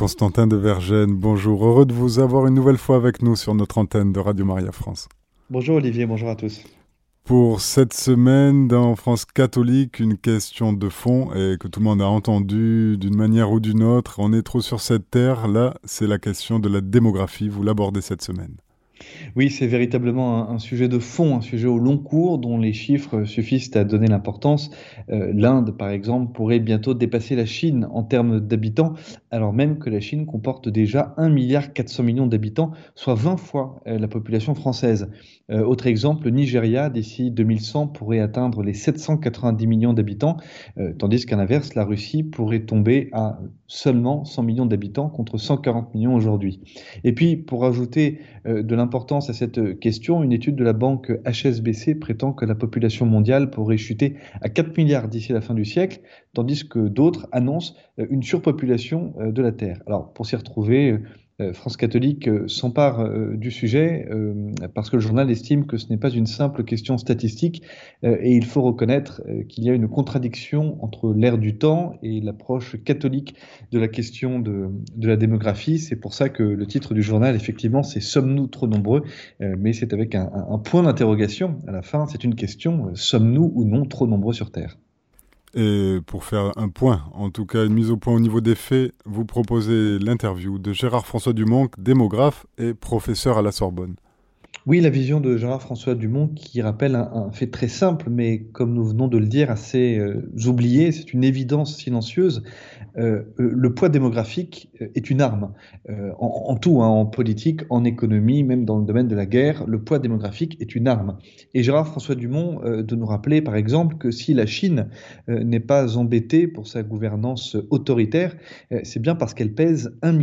Constantin de Vergène, bonjour. Heureux de vous avoir une nouvelle fois avec nous sur notre antenne de Radio Maria France. Bonjour Olivier, bonjour à tous. Pour cette semaine dans France catholique, une question de fond et que tout le monde a entendu d'une manière ou d'une autre. On est trop sur cette terre. Là, c'est la question de la démographie. Vous l'abordez cette semaine. Oui, c'est véritablement un, sujet de fond, un sujet au long cours dont les chiffres suffisent à donner l'importance. Euh, L'Inde, par exemple, pourrait bientôt dépasser la Chine en termes d'habitants, alors même que la Chine comporte déjà 1,4 milliard d'habitants, soit 20 fois euh, la population française. Euh, autre exemple, le Nigeria, d'ici 2100, pourrait atteindre les 790 millions d'habitants, tandis qu'à l'inverse, la Russie pourrait tomber à seulement 100 millions d'habitants contre 140 millions aujourd'hui. Et puis, pour ajouter de l'importance, à cette question, une étude de la banque HSBC prétend que la population mondiale pourrait chuter à 4 milliards d'ici la fin du siècle, tandis que d'autres annoncent une surpopulation euh, de la Terre. Alors, pour s'y retrouver, euh, France catholique euh, s'empare euh, du sujet parce que le journal estime que ce n'est pas une simple question statistique et il faut reconnaître qu'il y a une contradiction entre l'ère du temps et l'approche catholique de la question de, la démographie. C'est pour ça que le titre du journal, effectivement, c'est Sommes-nous trop nombreux? Mais c'est avec un point d'interrogation à la fin. C'est une question, sommes-nous ou non trop nombreux sur Terre? Et pour faire un point, en tout cas une mise au point au niveau des faits, vous proposez l'interview de Gérard François Dumont, démographe et professeur à la Sorbonne. Oui, la vision de Gérard-François Dumont qui rappelle un, fait très simple, mais comme nous venons de le dire, assez euh, oublié, c'est une évidence silencieuse. Euh, euh, le poids démographique est une arme. En, tout, hein, en politique, en économie, même dans le domaine de la guerre, le poids démographique est une arme. Et Gérard-François Dumont de nous rappeler, par exemple, que si la Chine n'est pas embêtée pour sa gouvernance autoritaire, c'est bien parce qu'elle pèse 1,4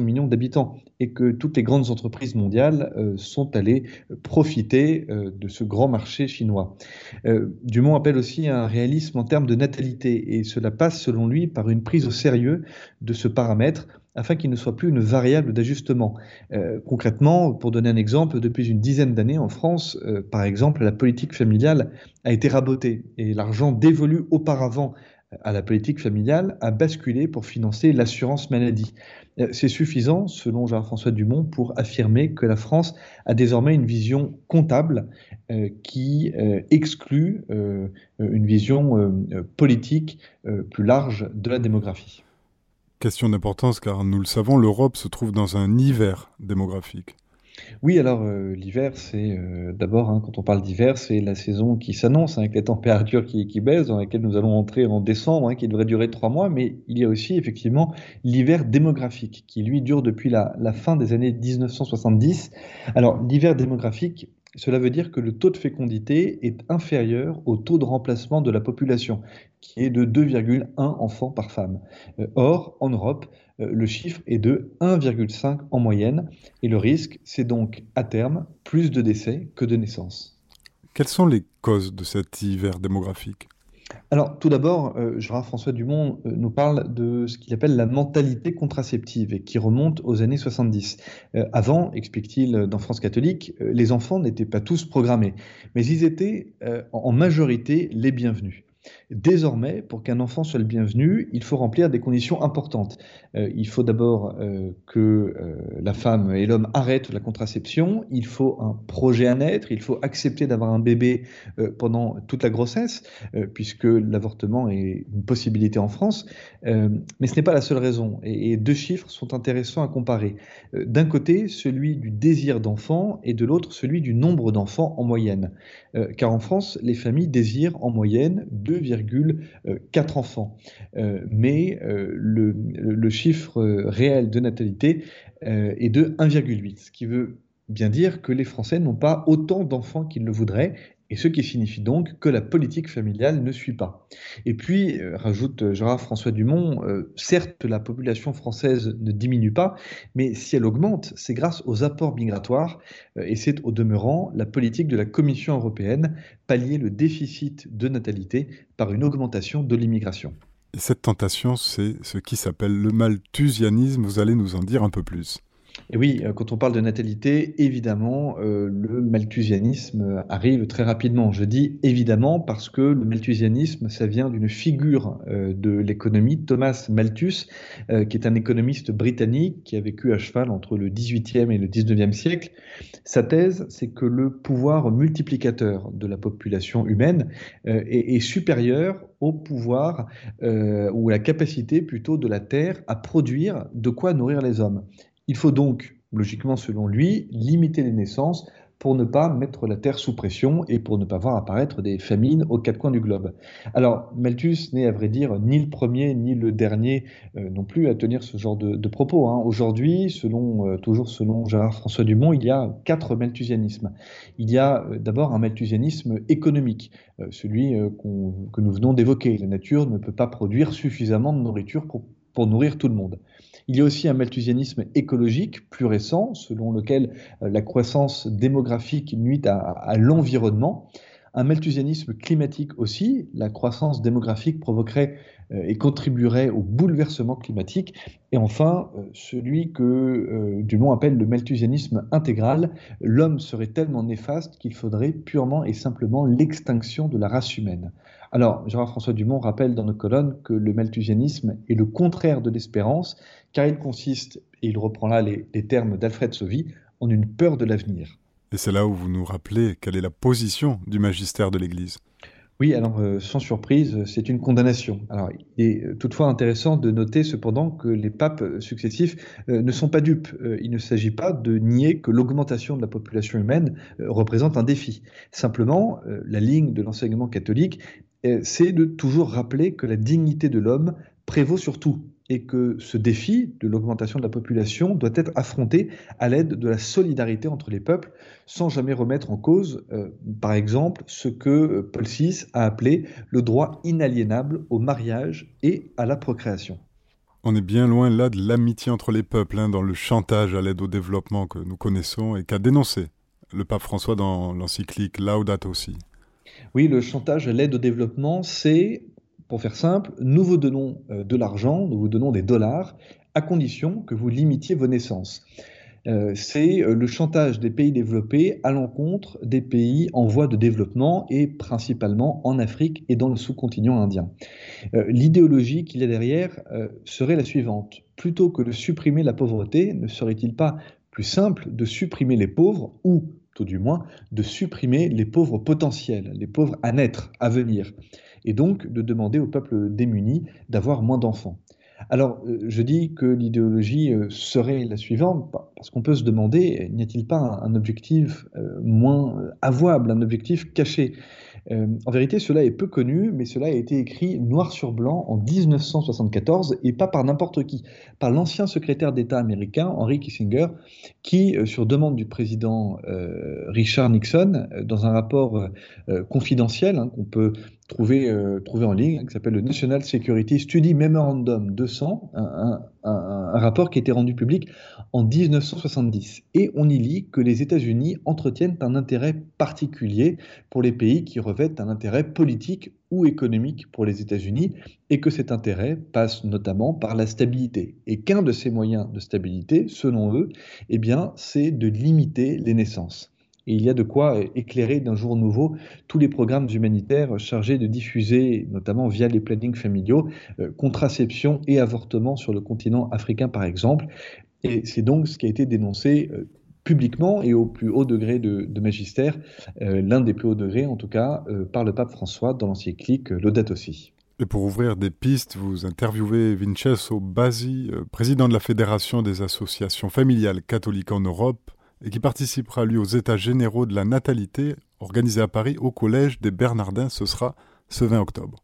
milliard d'habitants et que toutes les grandes entreprises mondiales sont allées profiter euh, de ce grand marché chinois. Euh, Dumont appelle aussi un réalisme en termes de natalité et cela passe selon lui par une prise au sérieux de ce paramètre afin qu'il ne soit plus une variable d'ajustement. Euh, concrètement, pour donner un exemple, depuis une dizaine d'années en France, par exemple, la politique familiale a été rabotée et l'argent dévolu auparavant à la politique familiale a basculé pour financer l'assurance maladie. Euh, c'est suffisant, selon Jean-François Dumont, pour affirmer que la France a désormais une vision comptable euh, qui euh, exclut une vision politique plus large de la démographie. Question d'importance car nous le savons, l'Europe se trouve dans un hiver démographique. Oui, alors euh, l'hiver, c'est euh, d'abord, hein, quand on parle d'hiver, c'est la saison qui s'annonce, hein, avec les températures qui, qui, baissent, dans laquelle nous allons entrer en décembre, hein, qui devrait durer trois mois, mais il y a aussi effectivement l'hiver démographique, qui lui dure depuis la, la fin des années 1970. Alors l'hiver démographique, cela veut dire que le taux de fécondité est inférieur au taux de remplacement de la population, qui est de 2,1 enfants par femme. Euh, or, en Europe, euh, le chiffre est de 1,5 en moyenne, et le risque, c'est donc à terme plus de décès que de naissances. Quelles sont les causes de cet hiver démographique? Alors, tout d'abord, euh, Jean-François Dumont euh, nous parle de ce qu'il appelle la mentalité contraceptive et qui remonte aux années 70. avant, explique-t-il dans France catholique, les enfants n'étaient pas tous programmés, mais ils étaient en majorité les bienvenus. Désormais, pour qu'un enfant soit le bienvenu, il faut remplir des conditions importantes. Euh, il faut d'abord euh, que euh, la femme et l'homme arrêtent la contraception, il faut un projet à naître, il faut accepter d'avoir un bébé pendant toute la grossesse, puisque l'avortement est une possibilité en France. mais ce n'est pas la seule raison, et, et, deux chiffres sont intéressants à comparer. D'un côté, celui du désir d'enfant, et de l'autre, celui du nombre d'enfants en moyenne. car en France, les familles désirent en moyenne 2,4 enfants. mais le, le chiffre réel de natalité euh, est de 1,8, ce qui veut bien dire que les Français n'ont pas autant d'enfants qu'ils le voudraient, et ce qui signifie donc que la politique familiale ne suit pas. Et puis, euh, rajoute Gérard François Dumont, euh, certes la population française ne diminue pas, mais si elle augmente, c'est grâce aux apports migratoires, et c'est au demeurant la politique de la Commission européenne, pallier le déficit de natalité par une augmentation de l'immigration. Et cette tentation, c'est ce qui s'appelle le malthusianisme. Vous allez nous en dire un peu plus. Et oui, euh, quand on parle de natalité, évidemment, euh, le malthusianisme arrive très rapidement. Je dis évidemment parce que le malthusianisme, ça vient d'une figure euh, de l'économie, Thomas Malthus, qui est un économiste britannique qui a vécu à cheval entre le 18e et le 19e siècle. Sa thèse, c'est que le pouvoir multiplicateur de la population humaine est, est, supérieur au pouvoir ou la capacité plutôt de la Terre à produire de quoi nourrir les hommes. Il faut donc, logiquement selon lui, limiter les naissances pour ne pas mettre la Terre sous pression et pour ne pas voir apparaître des famines aux quatre coins du globe. Alors, Malthus n'est à vrai dire ni le premier ni le dernier euh, non plus à tenir ce genre de, propos. Hein. Aujourd'hui, euh, toujours selon Gérard-François Dumont, il y a quatre malthusianismes. Il y a euh, d'abord un malthusianisme économique, celui que nous venons d'évoquer. La nature ne peut pas produire suffisamment de nourriture pour pour nourrir tout le monde. Il y a aussi un malthusianisme écologique plus récent, selon lequel euh, la croissance démographique nuit à, l'environnement. Un malthusianisme climatique aussi, la croissance démographique provoquerait et contribuerait au bouleversement climatique. Et enfin, euh, celui que Dumont appelle le malthusianisme intégral, l'homme serait tellement néfaste qu'il faudrait purement et simplement l'extinction de la race humaine. Alors, Gérard-François Dumont rappelle dans nos colonnes que le malthusianisme est le contraire de l'espérance, car il consiste, et il reprend là les, termes d'Alfred Sauvy, en une peur de l'avenir. Et c'est là où vous nous rappelez quelle est la position du magistère de l'Église. Oui, alors euh, sans surprise, c'est une condamnation. Alors, il est euh, toutefois intéressant de noter cependant que les papes successifs euh, ne sont pas dupes. il ne s'agit pas de nier que l'augmentation de la population humaine représente un défi. Simplement, la ligne de l'enseignement catholique c'est de toujours rappeler que la dignité de l'homme prévaut sur tout et que ce défi de l'augmentation de la population doit être affronté à l'aide de la solidarité entre les peuples, sans jamais remettre en cause, euh, par exemple, ce que euh, Paul VI a appelé le droit inaliénable au mariage et à la procréation. On est bien loin là de l'amitié entre les peuples, hein, dans le chantage à l'aide au développement que nous connaissons et qu'a dénoncé le pape François dans l'encyclique Laudato aussi. Oui, le chantage à l'aide au développement, c'est, pour faire simple, nous vous donnons euh, de l'argent, nous vous donnons des dollars, à condition que vous limitiez vos naissances. Euh, c'est euh, le chantage des pays développés à l'encontre des pays en voie de développement et principalement en Afrique et dans le sous-continent indien. L'idéologie qu'il y a derrière serait la suivante. Plutôt que de supprimer la pauvreté, ne serait-il pas plus simple de supprimer les pauvres ou tout du moins, de supprimer les pauvres potentiels, les pauvres à naître, à venir, et donc de demander au peuple démuni d'avoir moins d'enfants. Alors, euh, je dis que l'idéologie euh, serait la suivante, parce qu'on peut se demander, n'y a-t-il pas un objectif euh, moins avouable, un objectif caché? Euh, en vérité, cela est peu connu, mais cela a été écrit noir sur blanc en 1974 et pas par n'importe qui, par l'ancien secrétaire d'État américain Henry Kissinger, qui, euh, sur demande du président euh, Richard Nixon, dans un rapport confidentiel hein, qu'on peut trouver, trouver en ligne, qui s'appelle le National Security Study Memorandum 200, un, un, rapport qui a été rendu public en 1970. Et on y lit que les États-Unis entretiennent un intérêt particulier pour les pays qui revêtent un intérêt politique ou économique pour les États-Unis, et que cet intérêt passe notamment par la stabilité. Et qu'un de ces moyens de stabilité, selon eux, eh c'est de limiter les naissances. Et il y a de quoi éclairer d'un jour nouveau tous les programmes humanitaires chargés de diffuser, notamment via les plannings familiaux, euh, contraception et avortement sur le continent africain par exemple. Et c'est donc ce qui a été dénoncé euh, publiquement et au plus haut degré de, magistère, euh, l'un des plus hauts degrés en tout cas, par le pape François dans l'encyclique Laudato Si. Et pour ouvrir des pistes, vous interviewez Vincenzo Basi, président de la Fédération des associations familiales catholiques en Europe, et qui participera lui aux États généraux de la natalité organisés à Paris au Collège des Bernardins. Ce sera ce 20 octobre.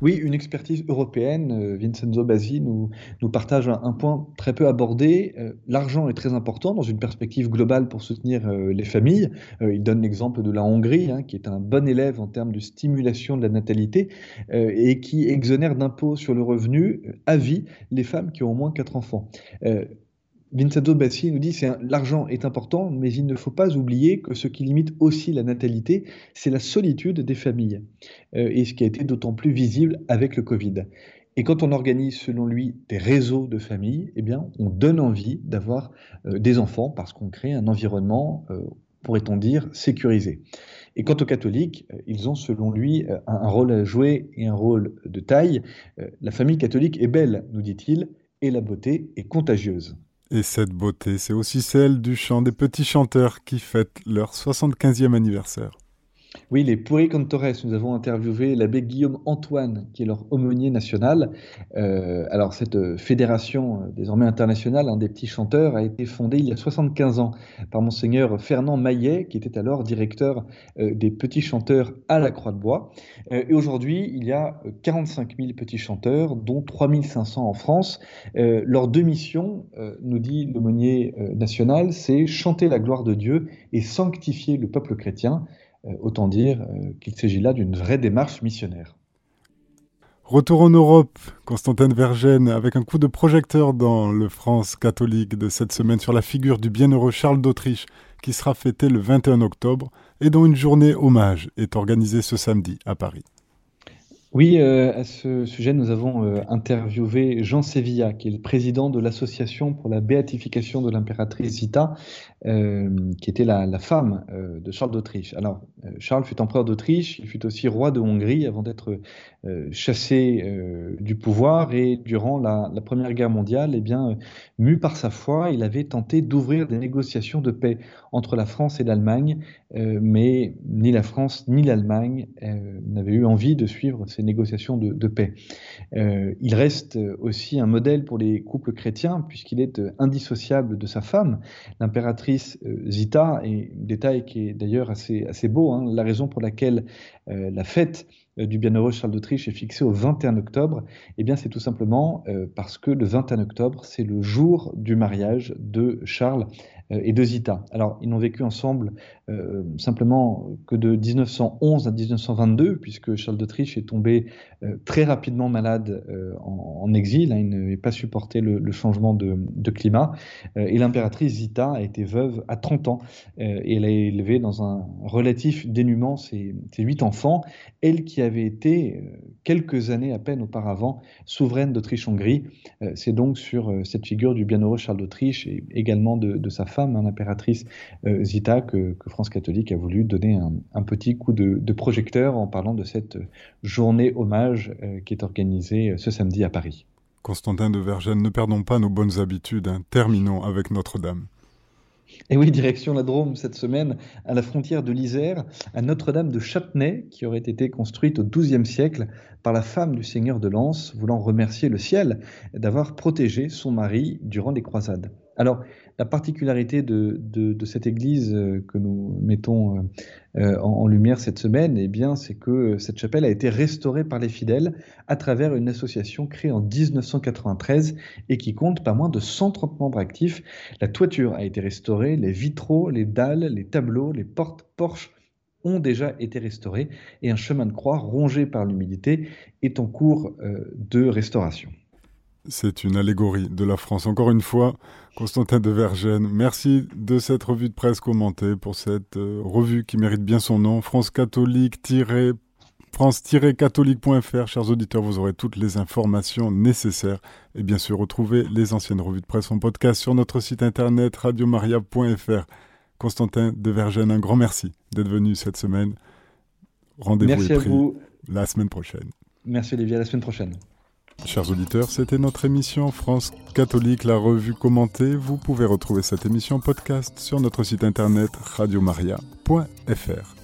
Oui, une expertise européenne. Euh, Vincenzo Basi nous, partage un, point très peu abordé. Euh, l'argent est très important dans une perspective globale pour soutenir euh, les familles. il donne l'exemple de la Hongrie, hein, qui est un bon élève en termes de stimulation de la natalité et qui exonère d'impôts sur le revenu à vie les femmes qui ont au moins quatre enfants. Vincenzo Bassi nous dit que l'argent est important, mais il ne faut pas oublier que ce qui limite aussi la natalité, c'est la solitude des familles, euh, et ce qui a été d'autant plus visible avec le Covid. Et quand on organise, selon lui, des réseaux de famille, eh bien, on donne envie d'avoir euh, des enfants parce qu'on crée un environnement, euh, pourrait-on dire, sécurisé. Et quant aux catholiques, ils ont, selon lui, un, rôle à jouer et un rôle de taille. la famille catholique est belle, nous dit-il, et la beauté est contagieuse. Et cette beauté, c'est aussi celle du chant des petits chanteurs qui fêtent leur 75e anniversaire. Oui, les Cantores, nous avons interviewé l'abbé Guillaume Antoine, qui est leur aumônier national. Euh, alors, cette euh, fédération, euh, désormais internationale, un des petits chanteurs, a été fondée il y a 75 ans par monseigneur Fernand Maillet, qui était alors directeur des petits chanteurs à la Croix-de-Bois. et aujourd'hui, il y a 45 000 petits chanteurs, dont 3 500 en France. leur deux missions, nous dit l'aumônier national, c'est chanter la gloire de Dieu et sanctifier le peuple chrétien. Euh, autant dire euh, qu'il s'agit là d'une vraie démarche missionnaire. Retour en Europe, Constantin Vergène, avec un coup de projecteur dans le France catholique de cette semaine sur la figure du bienheureux Charles d'Autriche, qui sera fêté le 21 octobre et dont une journée hommage est organisée ce samedi à Paris. Oui, euh, à ce sujet, nous avons euh, interviewé Jean Sevilla, qui est le président de l'association pour la béatification de l'impératrice Zita, euh, qui était la, la femme de Charles d'Autriche. Alors, Charles fut empereur d'Autriche, il fut aussi roi de Hongrie avant d'être chassé du pouvoir et durant la, Première Guerre mondiale, eh bien, mu par sa foi, il avait tenté d'ouvrir des négociations de paix entre la France et l'Allemagne, mais ni la France ni l'Allemagne n'avaient eu envie de suivre ces négociations de, paix. Euh, il reste aussi un modèle pour les couples chrétiens, puisqu'il est indissociable de sa femme, l'impératrice euh, Zita, et détail qui est d'ailleurs assez, assez beau, hein, la raison pour laquelle euh, la fête du bienheureux Charles d'Autriche est fixée au 21 octobre, eh bien c'est tout simplement parce que le 21 octobre, c'est le jour du mariage de Charles euh, et de Zita. Alors, ils n'ont vécu ensemble euh, simplement que de 1911 à 1922, puisque Charles d'Autriche est tombé euh, très rapidement malade en, exil. Hein, il n'avait pas supporté le, changement de, climat. et l'impératrice Zita a été veuve à 30 ans et elle a élevé dans un relatif dénuement ses, huit enfants. Elle qui avait été, quelques années à peine auparavant, souveraine d'Autriche-Hongrie. C'est donc sur cette figure du bienheureux Charles d'Autriche et également de sa femme l'impératrice euh, Zita, que, France catholique a voulu donner un, petit coup de, projecteur en parlant de cette journée hommage euh, qui est organisée euh, ce samedi à Paris. Constantin de Vergennes, ne perdons pas nos bonnes habitudes, hein. terminons avec Notre-Dame. Et oui, direction la Drôme cette semaine, à la frontière de l'Isère, à Notre-Dame de Châtenay, qui aurait été construite au XIIe siècle par la femme du seigneur de Lens, voulant remercier le ciel d'avoir protégé son mari durant les croisades. Alors, la particularité de, cette église euh, que nous mettons euh, euh, en, lumière cette semaine, eh bien, c'est que cette chapelle a été restaurée par les fidèles à travers une association créée en 1993 et qui compte pas moins de 130 membres actifs. La toiture a été restaurée, les vitraux, les dalles, les tableaux, les portes, porches ont déjà été restaurés et un chemin de croix rongé par l'humidité est en cours de restauration. C'est une allégorie de la France. Encore une fois, Constantin de Vergennes, merci de cette revue de presse commentée pour cette euh, revue qui mérite bien son nom. France catholique France-catholique.fr, chers auditeurs, vous aurez toutes les informations nécessaires. Et bien sûr, retrouvez les anciennes revues de presse en podcast sur notre site internet radiomaria.fr. Constantin de Vergennes, un grand merci d'être venu cette semaine. Rendez-vous est pris la semaine prochaine. Merci Olivier, à la semaine prochaine. Chers auditeurs, c'était notre émission France catholique, la revue commentée. Vous pouvez retrouver cette émission podcast sur notre site internet radiomaria.fr.